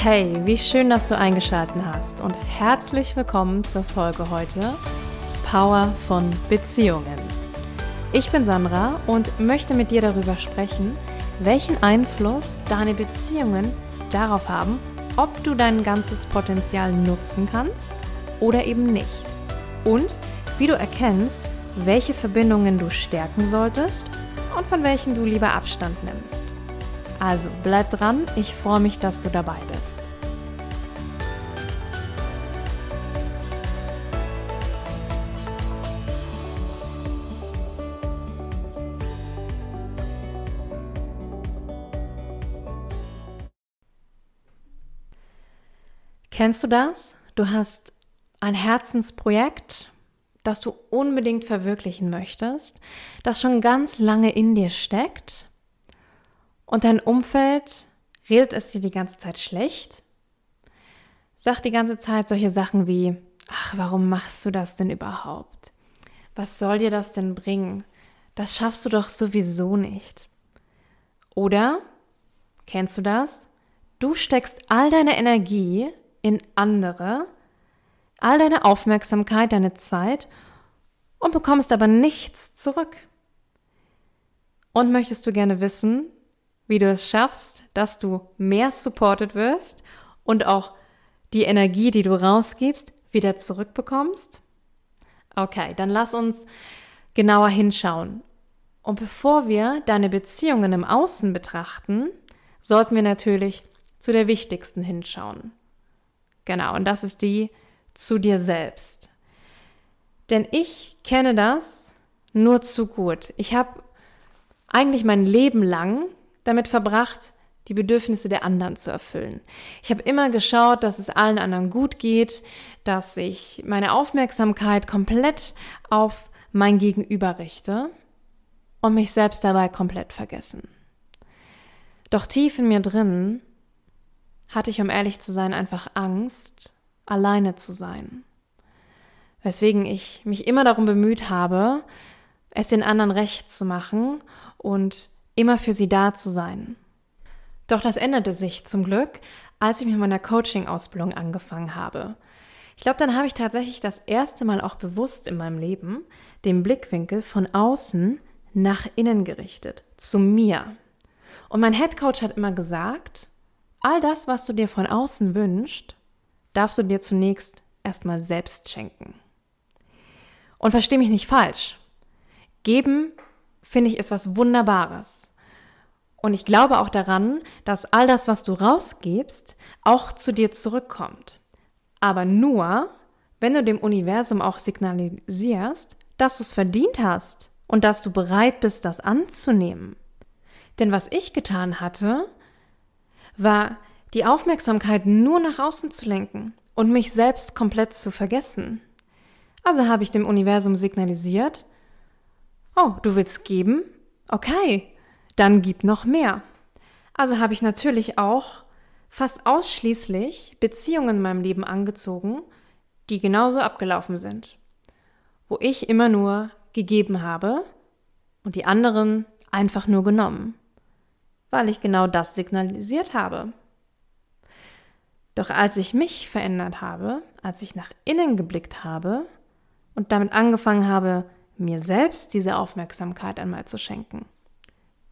Hey, wie schön, dass du eingeschaltet hast und herzlich willkommen zur Folge heute Power von Beziehungen. Ich bin Sandra und möchte mit dir darüber sprechen, welchen Einfluss deine Beziehungen darauf haben, ob du dein ganzes Potenzial nutzen kannst oder eben nicht. Und wie du erkennst, welche Verbindungen du stärken solltest und von welchen du lieber Abstand nimmst. Also bleib dran, ich freue mich, dass du dabei bist. Kennst du das? Du hast ein Herzensprojekt, das du unbedingt verwirklichen möchtest, das schon ganz lange in dir steckt und dein Umfeld redet es dir die ganze Zeit schlecht, sagt die ganze Zeit solche Sachen wie, ach, warum machst du das denn überhaupt? Was soll dir das denn bringen? Das schaffst du doch sowieso nicht. Oder, kennst du das? Du steckst all deine Energie in andere, all deine Aufmerksamkeit, deine Zeit und bekommst aber nichts zurück. Und möchtest du gerne wissen, wie du es schaffst, dass du mehr supported wirst und auch die Energie, die du rausgibst, wieder zurückbekommst? Okay, dann lass uns genauer hinschauen. Und bevor wir deine Beziehungen im Außen betrachten, sollten wir natürlich zu der wichtigsten hinschauen. Genau, und das ist die zu dir selbst. Denn ich kenne das nur zu gut. Ich habe eigentlich mein Leben lang damit verbracht, die Bedürfnisse der anderen zu erfüllen. Ich habe immer geschaut, dass es allen anderen gut geht, dass ich meine Aufmerksamkeit komplett auf mein Gegenüber richte und mich selbst dabei komplett vergessen. Doch tief in mir drin hatte ich, um ehrlich zu sein, einfach Angst, alleine zu sein. Weswegen ich mich immer darum bemüht habe, es den anderen recht zu machen und immer für sie da zu sein. Doch das änderte sich zum Glück, als ich mit meiner Coaching-Ausbildung angefangen habe. Ich glaube, dann habe ich tatsächlich das erste Mal auch bewusst in meinem Leben den Blickwinkel von außen nach innen gerichtet, zu mir. Und mein Head Coach hat immer gesagt, all das, was du dir von außen wünschst, darfst du dir zunächst erstmal selbst schenken. Und versteh mich nicht falsch. Geben finde ich, ist was Wunderbares. Und ich glaube auch daran, dass all das, was du rausgibst, auch zu dir zurückkommt. Aber nur, wenn du dem Universum auch signalisierst, dass du es verdient hast und dass du bereit bist, das anzunehmen. Denn was ich getan hatte, war die Aufmerksamkeit nur nach außen zu lenken und mich selbst komplett zu vergessen. Also habe ich dem Universum signalisiert, Oh, du willst geben? Okay, dann gib noch mehr. Also habe ich natürlich auch fast ausschließlich Beziehungen in meinem Leben angezogen, die genauso abgelaufen sind, wo ich immer nur gegeben habe und die anderen einfach nur genommen, weil ich genau das signalisiert habe. Doch als ich mich verändert habe, als ich nach innen geblickt habe und damit angefangen habe, mir selbst diese Aufmerksamkeit einmal zu schenken,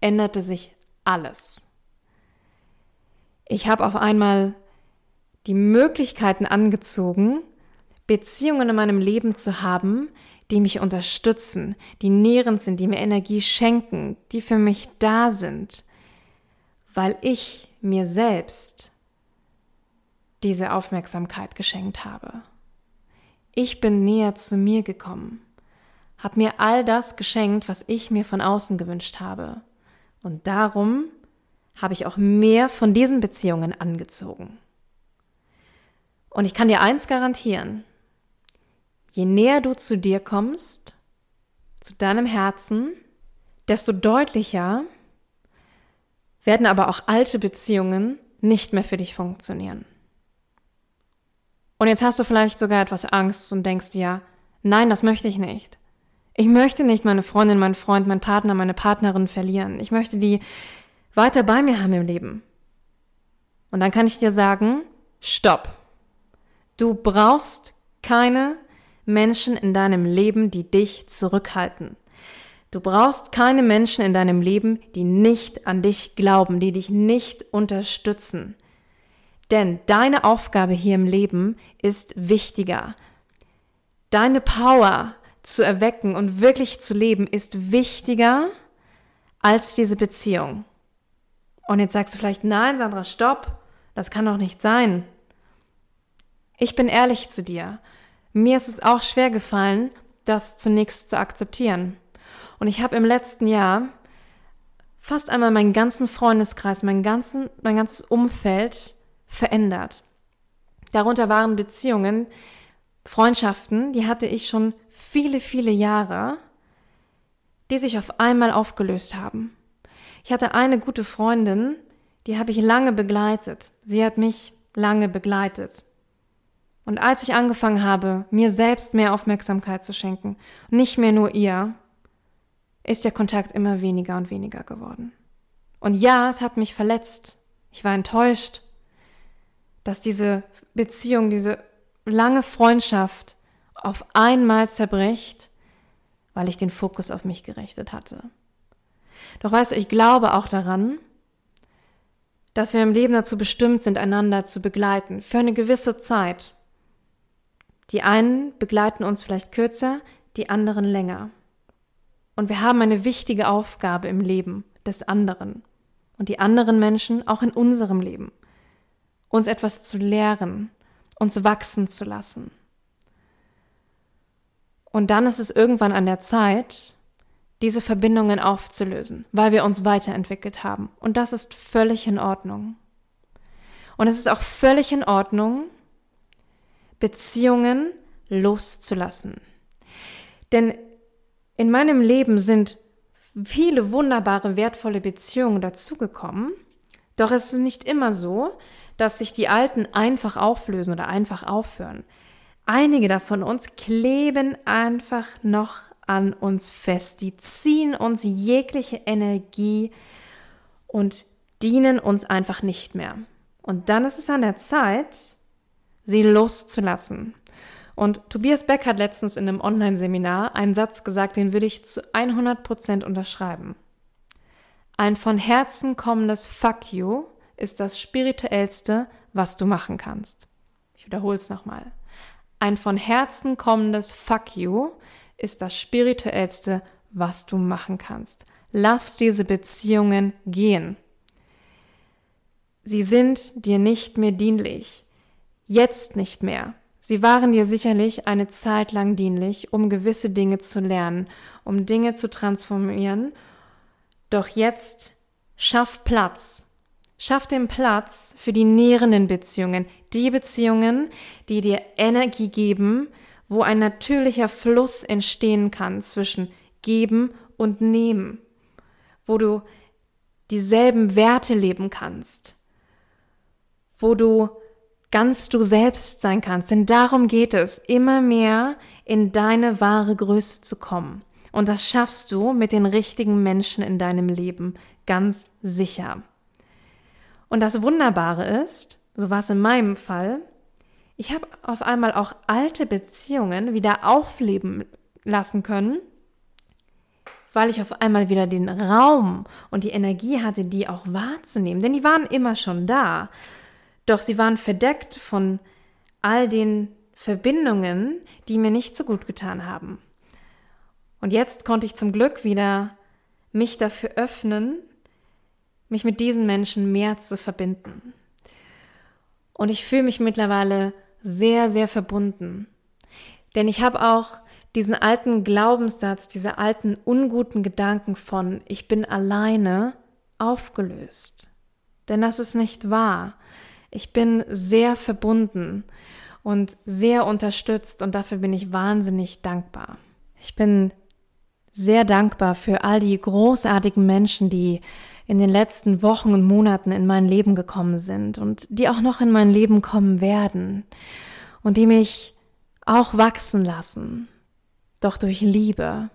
änderte sich alles. Ich habe auf einmal die Möglichkeiten angezogen, Beziehungen in meinem Leben zu haben, die mich unterstützen, die nährend sind, die mir Energie schenken, die für mich da sind, weil ich mir selbst diese Aufmerksamkeit geschenkt habe. Ich bin näher zu mir gekommen habe mir all das geschenkt, was ich mir von außen gewünscht habe. Und darum habe ich auch mehr von diesen Beziehungen angezogen. Und ich kann dir eins garantieren, je näher du zu dir kommst, zu deinem Herzen, desto deutlicher werden aber auch alte Beziehungen nicht mehr für dich funktionieren. Und jetzt hast du vielleicht sogar etwas Angst und denkst dir, nein, das möchte ich nicht. Ich möchte nicht meine Freundin, meinen Freund, meinen Partner, meine Partnerin verlieren. Ich möchte die weiter bei mir haben im Leben. Und dann kann ich dir sagen, stopp. Du brauchst keine Menschen in deinem Leben, die dich zurückhalten. Du brauchst keine Menschen in deinem Leben, die nicht an dich glauben, die dich nicht unterstützen. Denn deine Aufgabe hier im Leben ist wichtiger. Deine Power zu erwecken und wirklich zu leben ist wichtiger als diese Beziehung. Und jetzt sagst du vielleicht, nein, Sandra, stopp, das kann doch nicht sein. Ich bin ehrlich zu dir. Mir ist es auch schwer gefallen, das zunächst zu akzeptieren. Und ich habe im letzten Jahr fast einmal meinen ganzen Freundeskreis, mein, ganzen, mein ganzes Umfeld verändert. Darunter waren Beziehungen, Freundschaften, die hatte ich schon viele, viele Jahre, die sich auf einmal aufgelöst haben. Ich hatte eine gute Freundin, die habe ich lange begleitet. Sie hat mich lange begleitet. Und als ich angefangen habe, mir selbst mehr Aufmerksamkeit zu schenken, nicht mehr nur ihr, ist der Kontakt immer weniger und weniger geworden. Und ja, es hat mich verletzt. Ich war enttäuscht, dass diese Beziehung, diese lange Freundschaft auf einmal zerbricht, weil ich den Fokus auf mich gerichtet hatte. Doch weißt du, ich glaube auch daran, dass wir im Leben dazu bestimmt sind, einander zu begleiten, für eine gewisse Zeit. Die einen begleiten uns vielleicht kürzer, die anderen länger. Und wir haben eine wichtige Aufgabe im Leben des anderen und die anderen Menschen auch in unserem Leben, uns etwas zu lehren, uns wachsen zu lassen. Und dann ist es irgendwann an der Zeit, diese Verbindungen aufzulösen, weil wir uns weiterentwickelt haben. Und das ist völlig in Ordnung. Und es ist auch völlig in Ordnung, Beziehungen loszulassen. Denn in meinem Leben sind viele wunderbare, wertvolle Beziehungen dazugekommen. Doch es ist nicht immer so, dass sich die alten einfach auflösen oder einfach aufhören. Einige davon uns kleben einfach noch an uns fest. Die ziehen uns jegliche Energie und dienen uns einfach nicht mehr. Und dann ist es an der Zeit, sie loszulassen. Und Tobias Beck hat letztens in einem Online-Seminar einen Satz gesagt, den würde ich zu 100 Prozent unterschreiben. Ein von Herzen kommendes Fuck you ist das spirituellste, was du machen kannst. Ich wiederhole es nochmal. Ein von Herzen kommendes Fuck you ist das spirituellste, was du machen kannst. Lass diese Beziehungen gehen. Sie sind dir nicht mehr dienlich. Jetzt nicht mehr. Sie waren dir sicherlich eine Zeit lang dienlich, um gewisse Dinge zu lernen, um Dinge zu transformieren. Doch jetzt schaff Platz Schaff den Platz für die nährenden Beziehungen, die Beziehungen, die dir Energie geben, wo ein natürlicher Fluss entstehen kann zwischen geben und nehmen, wo du dieselben Werte leben kannst, wo du ganz du selbst sein kannst. Denn darum geht es, immer mehr in deine wahre Größe zu kommen. Und das schaffst du mit den richtigen Menschen in deinem Leben ganz sicher. Und das Wunderbare ist, so war es in meinem Fall, ich habe auf einmal auch alte Beziehungen wieder aufleben lassen können, weil ich auf einmal wieder den Raum und die Energie hatte, die auch wahrzunehmen. Denn die waren immer schon da. Doch sie waren verdeckt von all den Verbindungen, die mir nicht so gut getan haben. Und jetzt konnte ich zum Glück wieder mich dafür öffnen, mich mit diesen Menschen mehr zu verbinden. Und ich fühle mich mittlerweile sehr, sehr verbunden. Denn ich habe auch diesen alten Glaubenssatz, diese alten unguten Gedanken von ich bin alleine aufgelöst. Denn das ist nicht wahr. Ich bin sehr verbunden und sehr unterstützt und dafür bin ich wahnsinnig dankbar. Ich bin sehr dankbar für all die großartigen Menschen, die in den letzten Wochen und Monaten in mein Leben gekommen sind und die auch noch in mein Leben kommen werden und die mich auch wachsen lassen, doch durch Liebe,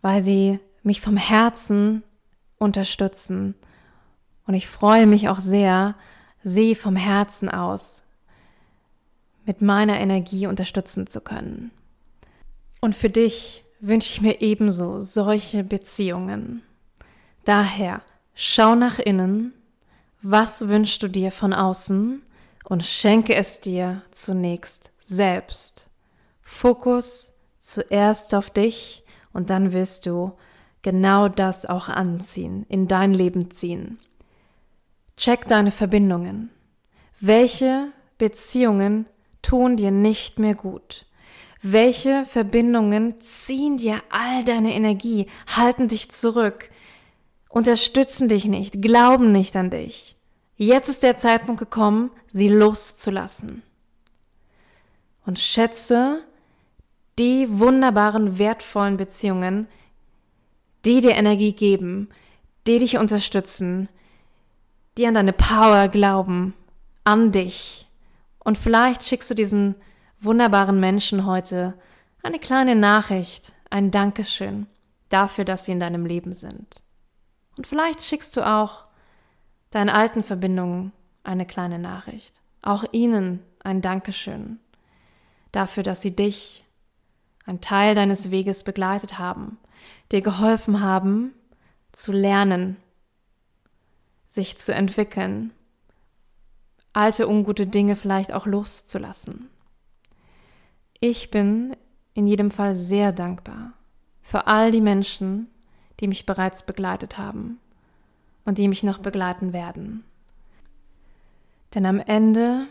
weil sie mich vom Herzen unterstützen. Und ich freue mich auch sehr, sie vom Herzen aus mit meiner Energie unterstützen zu können. Und für dich wünsche ich mir ebenso solche Beziehungen. Daher schau nach innen, was wünschst du dir von außen und schenke es dir zunächst selbst. Fokus zuerst auf dich und dann wirst du genau das auch anziehen, in dein Leben ziehen. Check deine Verbindungen. Welche Beziehungen tun dir nicht mehr gut? Welche Verbindungen ziehen dir all deine Energie, halten dich zurück, unterstützen dich nicht, glauben nicht an dich? Jetzt ist der Zeitpunkt gekommen, sie loszulassen. Und schätze die wunderbaren, wertvollen Beziehungen, die dir Energie geben, die dich unterstützen, die an deine Power glauben, an dich. Und vielleicht schickst du diesen wunderbaren Menschen heute eine kleine Nachricht, ein Dankeschön dafür, dass sie in deinem Leben sind. Und vielleicht schickst du auch deinen alten Verbindungen eine kleine Nachricht. Auch ihnen ein Dankeschön dafür, dass sie dich ein Teil deines Weges begleitet haben, dir geholfen haben, zu lernen, sich zu entwickeln, alte ungute Dinge vielleicht auch loszulassen. Ich bin in jedem Fall sehr dankbar für all die Menschen, die mich bereits begleitet haben und die mich noch begleiten werden. Denn am Ende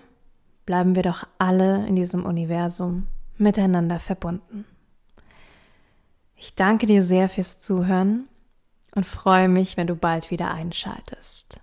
bleiben wir doch alle in diesem Universum miteinander verbunden. Ich danke dir sehr fürs Zuhören und freue mich, wenn du bald wieder einschaltest.